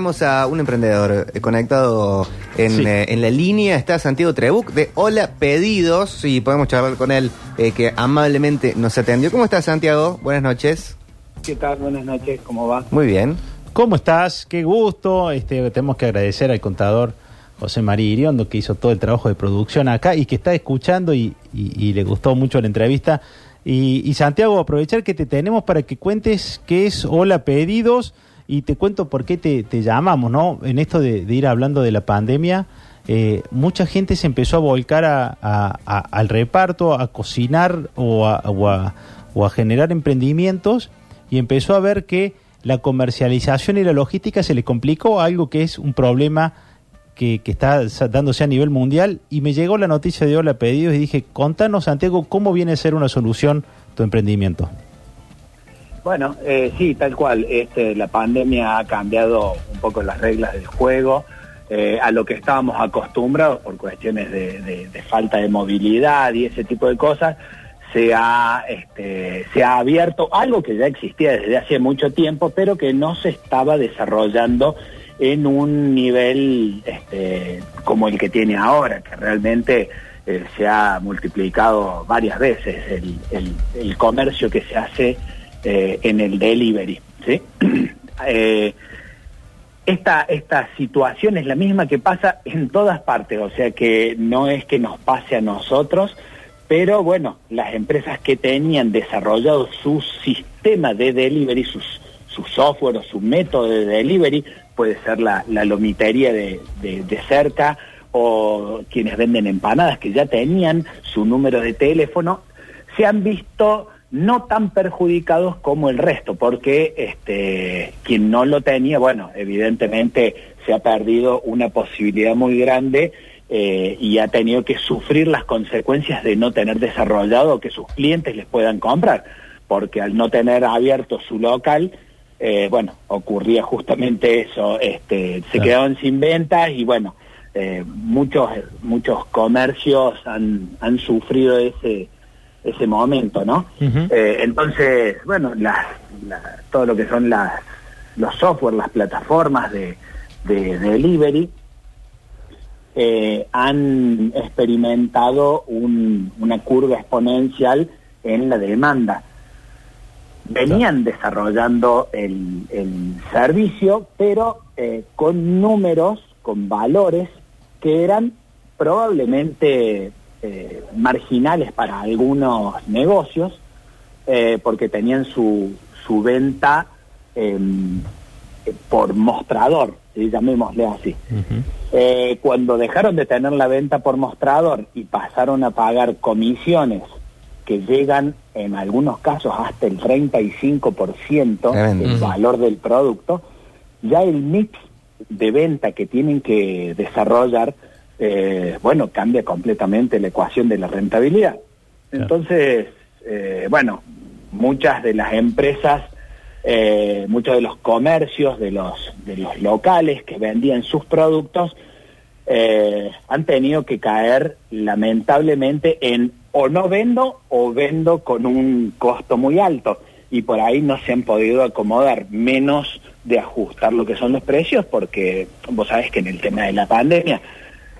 tenemos a un emprendedor eh, conectado en, Sí. eh, en la línea. Está Santiago Trebuc de Hola Pedidos y podemos charlar con él, eh, que amablemente nos atendió. ¿Cómo estás, Santiago? Buenas noches. ¿Qué tal? Buenas noches, ¿cómo va? Muy bien. ¿Cómo estás? Qué gusto. Este, tenemos que agradecer al contador José María Iriondo que hizo todo el trabajo de producción acá y que está escuchando y, y- y le gustó mucho la entrevista. Y, y, Santiago, aprovechar que te tenemos para que cuentes qué es Hola Pedidos y te cuento por qué te, llamamos, ¿no? En esto de, ir hablando de la pandemia, eh, mucha gente se empezó a volcar a- al reparto, a cocinar o a, o o a generar emprendimientos y empezó a ver que la comercialización y la logística se le complicó, algo que es un problema que, que está dándose a nivel mundial. Y me llegó la noticia de Hola Pedidos y dije, contanos, Santiago, cómo viene a ser una solución tu emprendimiento. Bueno, eh, sí, tal cual. Este, la pandemia ha cambiado un poco las reglas del juego. eh, a lo que estábamos acostumbrados por cuestiones de, falta de movilidad y ese tipo de cosas, se ha, este, se ha abierto algo que ya existía desde hace mucho tiempo, pero que no se estaba desarrollando en un nivel este, como el que tiene ahora, que realmente eh, se ha multiplicado varias veces el, el- el comercio que se hace eh, en el delivery. ¿sí? Eh, esta, esta situación es la misma que pasa en todas partes, o sea que no es que nos pase a nosotros, pero bueno, las empresas que tenían desarrollado su sistema de delivery, sus, su software o su método de delivery, puede ser la, la lomitería de, de- de cerca o quienes venden empanadas que ya tenían su número de teléfono, se han visto no tan perjudicados como el resto, porque este, quien no lo tenía, bueno, evidentemente se ha perdido una posibilidad muy grande eh, y ha tenido que sufrir las consecuencias de no tener desarrollado que sus clientes les puedan comprar, porque al no tener abierto su local, eh, bueno, ocurría justamente eso, este, se Claro. quedaban sin ventas y bueno, eh, muchos muchos comercios han, han sufrido ese ese momento, ¿no? Eh, entonces, bueno, las, la- todo lo que son las, los software, las plataformas de, de, de delivery, eh, han experimentado un- una curva exponencial en la demanda. Venían desarrollando el, el servicio, pero eh, con números, con valores que eran probablemente eh, marginales para algunos negocios, eh, porque tenían su, su venta em, eh, por mostrador, ¿sí? llamémosle así. Cuando dejaron de tener la venta por mostrador y pasaron a pagar comisiones que llegan en algunos casos hasta el 35% Tremendo. del valor del producto, ya el mix de venta que tienen que desarrollar, eh, bueno, cambia completamente la ecuación de la rentabilidad. Entonces, eh, bueno, muchas de las empresas, eh, muchos de los comercios, de los, de los locales que vendían sus productos, eh, han tenido que caer lamentablemente en o no vendo o vendo con un costo muy alto y por ahí no se han podido acomodar menos de ajustar lo que son los precios porque vos sabés que en el tema de la pandemia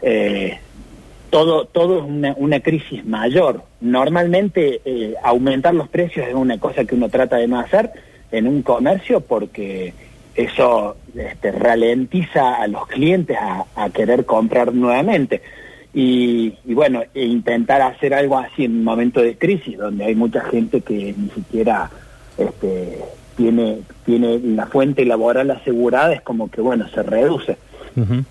eh, todo, todo es una, una crisis mayor. Normalmente eh, aumentar los precios es una cosa que uno trata de no hacer en un comercio porque eso este, ralentiza a los clientes a, querer comprar nuevamente. Y, y bueno, e intentar hacer algo así en un momento de crisis donde hay mucha gente que ni siquiera este, tiene, tiene la fuente laboral asegurada, es como que bueno, se reduce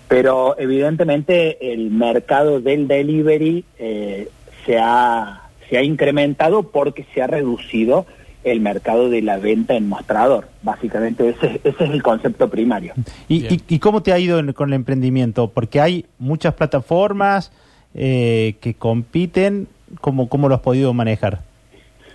Pero evidentemente el mercado del delivery eh, se, ha, se ha incrementado porque se ha reducido el mercado de la venta en mostrador. Básicamente ese, ese es el concepto primario. ¿Y, y- y cómo te ha ido en- con el emprendimiento? Porque hay muchas plataformas eh, que compiten. ¿Cómo, ¿Cómo lo has podido manejar?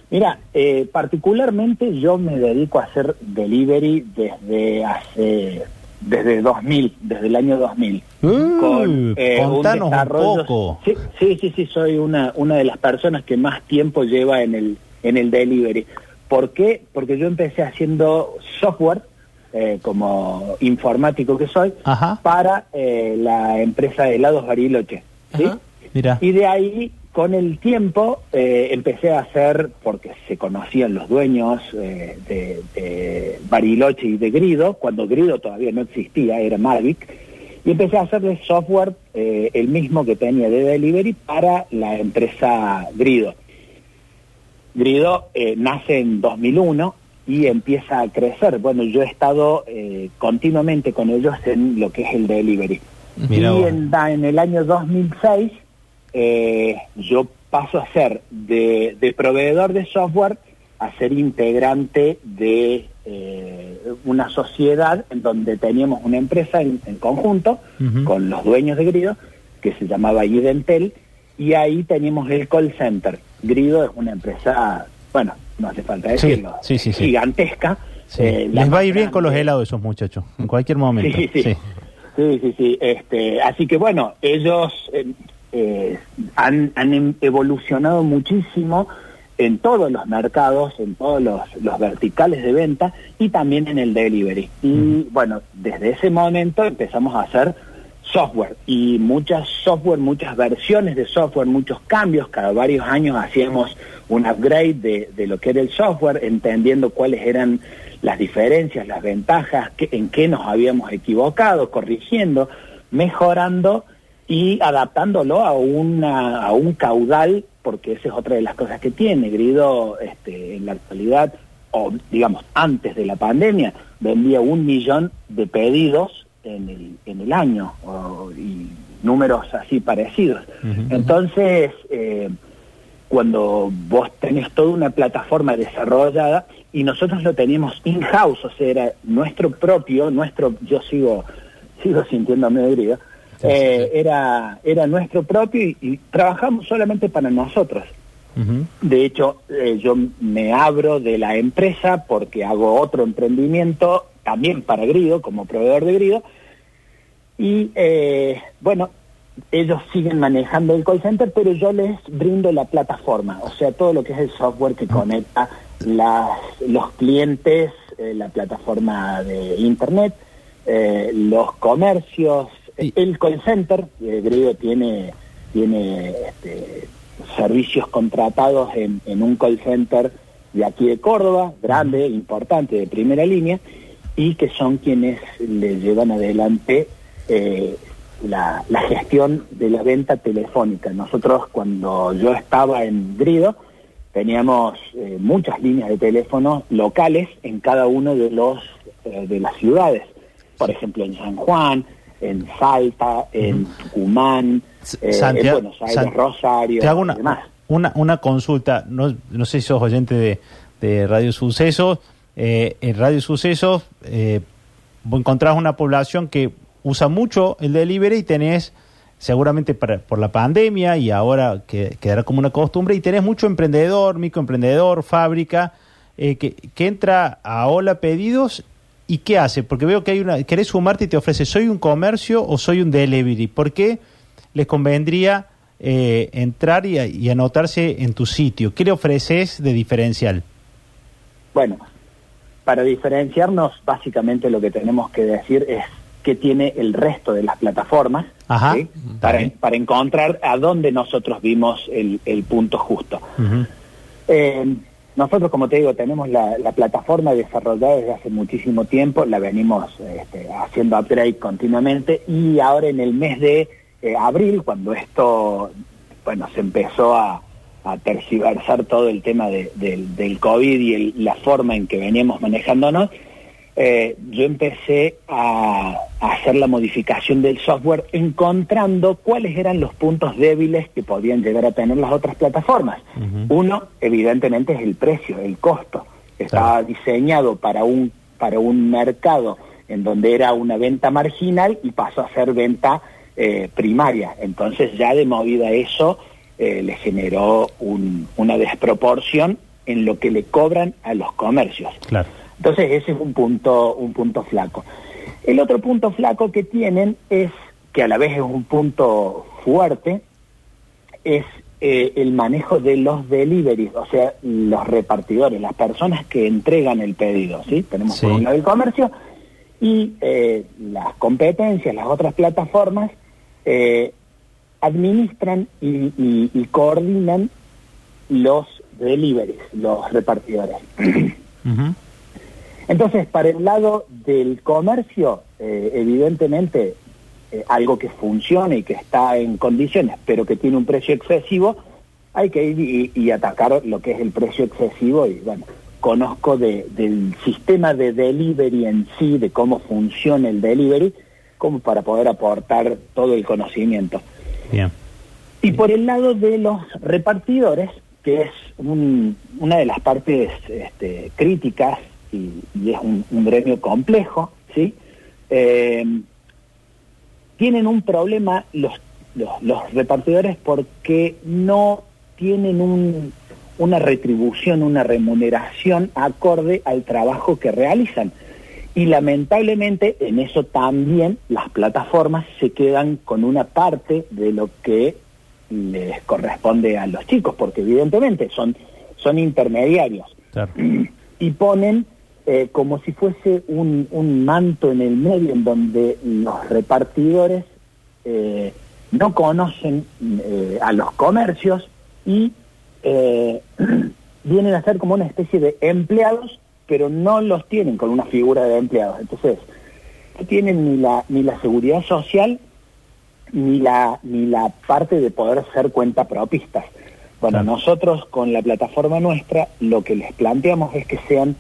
Mira, eh, particularmente yo me dedico a hacer delivery desde hace desde 2000, desde el año 2000. Uy, contanos un poco. Sí, sí, sí, sí, soy una, una de las personas que más tiempo lleva en el, en el delivery. ¿Por qué? Porque yo empecé haciendo software eh, como informático que soy, Ajá. para eh, la empresa de helados Bariloche. Mira. Y de ahí, con el tiempo, eh, empecé a hacer, porque se conocían los dueños eh, de, de Bariloche y de Grido, cuando Grido todavía no existía, era Mavic, y empecé a hacerle software, eh, el mismo que tenía de delivery, para la empresa Grido. Grido nace en 2001 y empieza a crecer. Bueno, yo he estado continuamente con ellos en lo que es el delivery. Mira y en el año 2006 eh, yo paso a ser de, de proveedor de software a ser integrante de eh, una sociedad en donde teníamos una empresa en, en conjunto con los dueños de Grido que se llamaba Identel y ahí teníamos el call center. Grido es una empresa, bueno, no hace falta decirlo, sí, sí, sí. gigantesca. Eh, Les va a ir bien con los helados esos muchachos, en cualquier momento. Sí, sí, sí. Sí, sí, sí. Este, así que bueno, ellos eh, eh, han, han em- evolucionado muchísimo en todos los mercados, en todos los, los verticales de venta y también en el delivery. Y bueno, desde ese momento empezamos a hacer software y muchas software, muchas versiones de software, muchos cambios. Cada varios años hacíamos un upgrade de, de lo que era el software, entendiendo cuáles eran las diferencias, las ventajas, qué- en qué nos habíamos equivocado, corrigiendo, mejorando y adaptándolo a, una, a un caudal, porque esa es otra de las cosas que tiene. Grido este, en la actualidad, o digamos antes de la pandemia, vendía un millón de pedidos en el, en el año, o- y números así parecidos. Entonces, eh, cuando vos tenés toda una plataforma desarrollada y nosotros lo teníamos in-house, o sea, era nuestro propio, nuestro, yo sigo, sigo sintiéndome Sí, eh. Era, era nuestro propio y, y trabajamos solamente para nosotros. De hecho, eh, yo me abro de la empresa porque hago otro emprendimiento también para Grido, como proveedor de Grido. Y eh, bueno, ellos siguen manejando el call center, pero yo les brindo la plataforma, o sea, todo lo que es el software que conecta las, los clientes, eh, la plataforma de Internet, eh, los comercios, Y- el call center. Eh, Grido tiene, tiene este, servicios contratados en, en un call center de aquí de Córdoba, grande, importante, de primera línea, y que son quienes le llevan adelante eh, la, la gestión de la venta telefónica. Nosotros cuando yo estaba en Grido teníamos eh, muchas líneas de teléfono locales en cada uno de los eh, de las ciudades. Por ejemplo, en San Juan, en Salta, en Tucumán, eh, en Santiago- Buenos Aires, San- Rosario Te hago y una, demás. una, una consulta. No, no sé si sos oyente de, de Radio Sucesos. Eh, en Radio Sucesos eh, encontrás una población que usa mucho el delivery y tenés, seguramente para, por la pandemia y ahora que quedará como una costumbre, y tenés mucho emprendedor, microemprendedor, fábrica, eh, que, que entra a Hola Pedidos y ¿qué hace? Porque veo que hay una, querés sumarte y te ofrece, ¿soy un comercio o soy un delivery? ¿Por qué les convendría eh, entrar y, y anotarse en tu sitio? ¿Qué le ofreces de diferencial? Bueno, para diferenciarnos, básicamente lo que tenemos que decir es qué tiene el resto de las plataformas Ajá, para, encontrar a dónde nosotros vimos el, el punto justo. Eh, nosotros, como te digo, tenemos la, la plataforma desarrollada desde hace muchísimo tiempo, la venimos este, haciendo upgrade continuamente y ahora en el mes de eh, abril, cuando esto, bueno, se empezó a, a tergiversar todo el tema de- del, del COVID y el- la forma en que veníamos manejándonos, eh, yo empecé a, a hacer la modificación del software encontrando cuáles eran los puntos débiles que podían llegar a tener las otras plataformas. Uno, evidentemente, es el precio, el costo. Estaba diseñado para un, para un mercado en donde era una venta marginal y pasó a ser venta eh, primaria. Entonces ya de movida eso eh, le generó un- una desproporción en lo que le cobran a los comercios. Claro. Entonces ese es un punto, un punto flaco. El otro punto flaco que tienen es, que a la vez es un punto fuerte, es eh, el manejo de los deliveries, o sea, los repartidores, las personas que entregan el pedido, ¿sí? Tenemos Sí. por un lado el comercio y eh, las competencias, las otras plataformas, eh, administran y, y- y coordinan los deliveries, los repartidores. Entonces, para el lado del comercio, eh, evidentemente, eh, algo que funcione y que está en condiciones, pero que tiene un precio excesivo, hay que ir y, y atacar lo que es el precio excesivo. Y bueno, conozco de- del sistema de delivery en sí, de cómo funciona el delivery, como para poder aportar todo el conocimiento. Bien. Y por el lado de los repartidores, que es un- una de las partes este, críticas y, y es un, un gremio complejo, ¿sí? Eh, tienen un problema los, los, los repartidores porque no tienen un- una retribución, una remuneración acorde al trabajo que realizan. Y lamentablemente en eso también las plataformas se quedan con una parte de lo que les corresponde a los chicos, porque evidentemente son, son intermediarios Claro. y ponen eh, como si fuese un, un manto en el medio en donde los repartidores eh, no conocen eh, a los comercios y vienen a ser como una especie de empleados, pero no los tienen con una figura de empleados. Entonces, no tienen ni la, ni la seguridad social ni la, ni la parte de poder ser cuenta propistas. Bueno, Claro. nosotros con la plataforma nuestra lo que les planteamos es que sean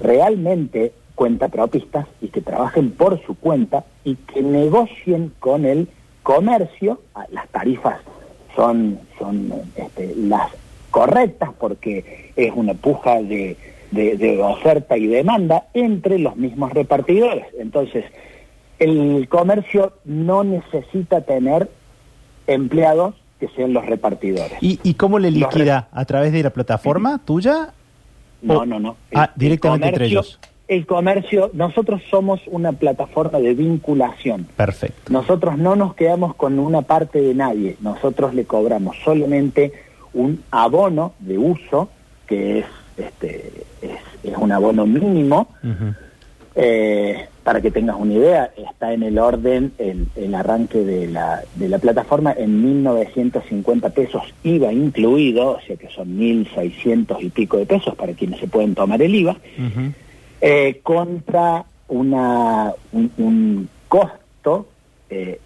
realmente cuenta propistas y que trabajen por su cuenta y que negocien con el comercio. Ah, Las tarifas son, son este, las correctas porque es una puja de, de- de oferta y demanda entre los mismos repartidores. Entonces, el comercio no necesita tener empleados que sean los repartidores. ¿Y, y cómo le liquida? ¿A través de la plataforma tuya? No, no, no. Ah, directamente entre comercio- ellos. El comercio, nosotros somos una plataforma de vinculación. Perfecto. Nosotros no nos quedamos con una parte de nadie, nosotros le cobramos solamente un abono de uso, que es, este, es, es un abono mínimo. Eh, para que tengas una idea, está en el orden el, el arranque de la, de la plataforma en 1.950 pesos, IVA incluido, o sea que son 1.600 y pico de pesos para quienes se pueden tomar el IVA eh, contra una, un, un costo eh,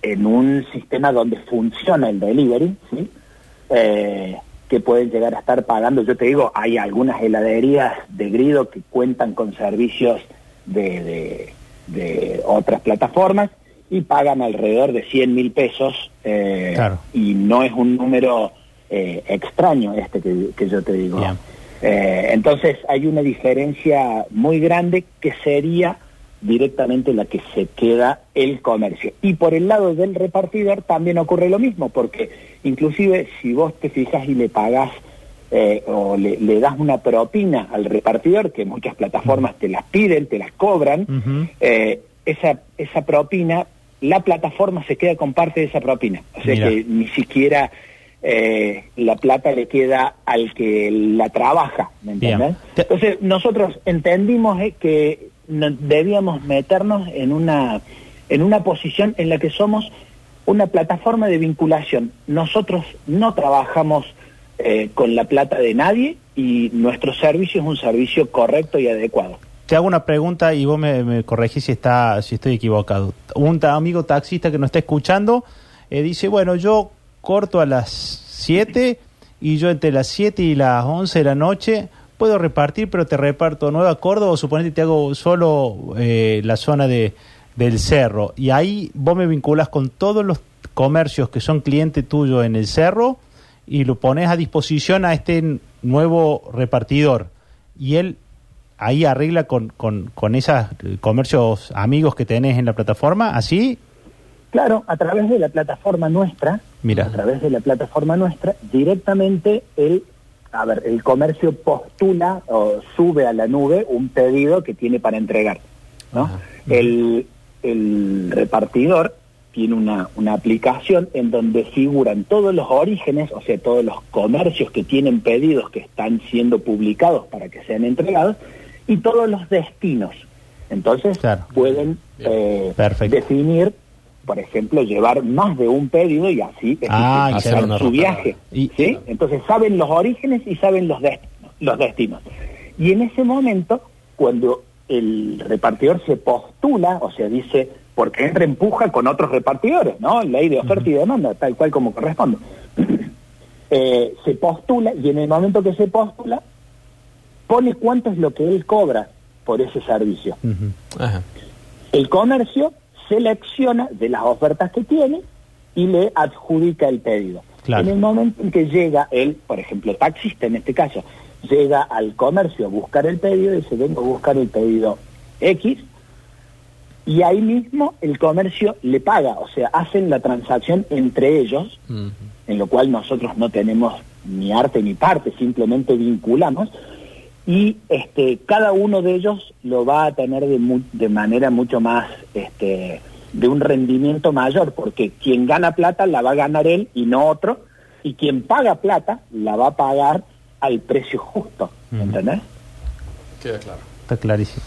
en un sistema donde funciona el delivery, ¿sí? Eh, que pueden llegar a estar pagando. Yo te digo, hay algunas heladerías de grido que cuentan con servicios de, de- de otras plataformas y pagan alrededor de 100 mil pesos eh, Claro. y no es un número eh, extraño este que, que yo te digo. Eh, entonces hay una diferencia muy grande que sería directamente la que se queda el comercio. Y por el lado del repartidor también ocurre lo mismo, porque inclusive si vos te fijas y le pagás eh, o le, le das una propina al repartidor, que muchas plataformas te las piden, te las cobran, eh, esa, esa propina, la plataforma se queda con parte de esa propina. O sea Mira. que ni siquiera eh, la plata le queda al que la trabaja, ¿me entiendes? Entonces nosotros entendimos eh, que debíamos meternos en una, en una posición en la que somos una plataforma de vinculación. Nosotros no trabajamos eh, con la plata de nadie y nuestro servicio es un servicio correcto y adecuado. Te hago una pregunta y vos me, corregís si, está, si estoy equivocado. Un amigo taxista que nos está escuchando eh, dice, bueno, yo corto a las 7 y yo entre las 7 y las 11 de la noche puedo repartir, pero te reparto Nueva Córdoba o suponete te hago solo eh, la zona de, del cerro. Y ahí vos me vinculas con todos los comercios que son cliente tuyo en el cerro y lo pones a disposición a este nuevo repartidor. Y él ahí arregla con, con, con esos comercios amigos que tenés en la plataforma, así, Claro, a través de la plataforma nuestra, Mira. a través de la plataforma nuestra, directamente el, a ver, el comercio postula o sube a la nube un pedido que tiene para entregar, ¿no? El, el repartidor tiene una, una aplicación en donde figuran todos los orígenes, o sea, todos los comercios que tienen pedidos que están siendo publicados para que sean entregados, y todos los destinos. Entonces Claro. pueden eh, definir, por ejemplo, llevar más de un pedido y así Ah, hacer su ruta. viaje. Y- ¿sí? Entonces saben los orígenes y saben los destinos, los destinos. Y en ese momento, cuando el repartidor se postula, o sea, dice, porque entra en puja con otros repartidores, ¿no? Ley de oferta y demanda, tal cual como corresponde. Eh, se postula y en el momento que se postula, pone cuánto es lo que él cobra por ese servicio. Ajá. El comercio selecciona de las ofertas que tiene y le adjudica el pedido. Claro. En el momento en que llega él, por ejemplo, taxista en este caso, llega al comercio a buscar el pedido y dice, vengo a buscar el pedido X, y ahí mismo el comercio le paga, o sea, hacen la transacción entre ellos, en lo cual nosotros no tenemos ni arte ni parte, simplemente vinculamos, y este, cada uno de ellos lo va a tener de, mu- de manera mucho más, este, de un rendimiento mayor, porque quien gana plata la va a ganar él y no otro, y quien paga plata la va a pagar al precio justo, Ujú. ¿entendés? Queda claro. Está clarísimo.